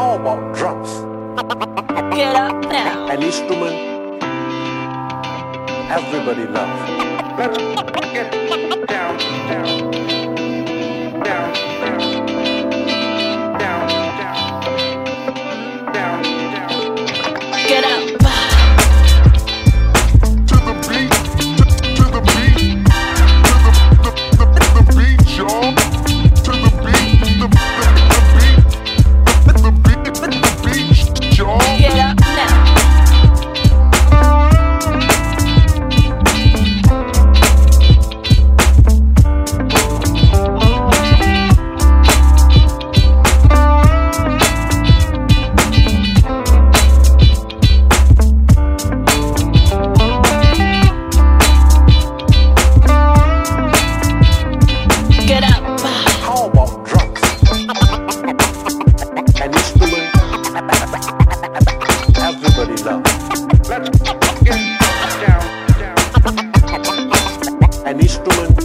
How about drums? Get up now. An instrument everybody loves. Let's get down, down, down. everybody love. Let's get down, down. An instrument